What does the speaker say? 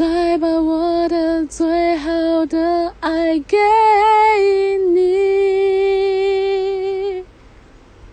再把我的最好的爱给你。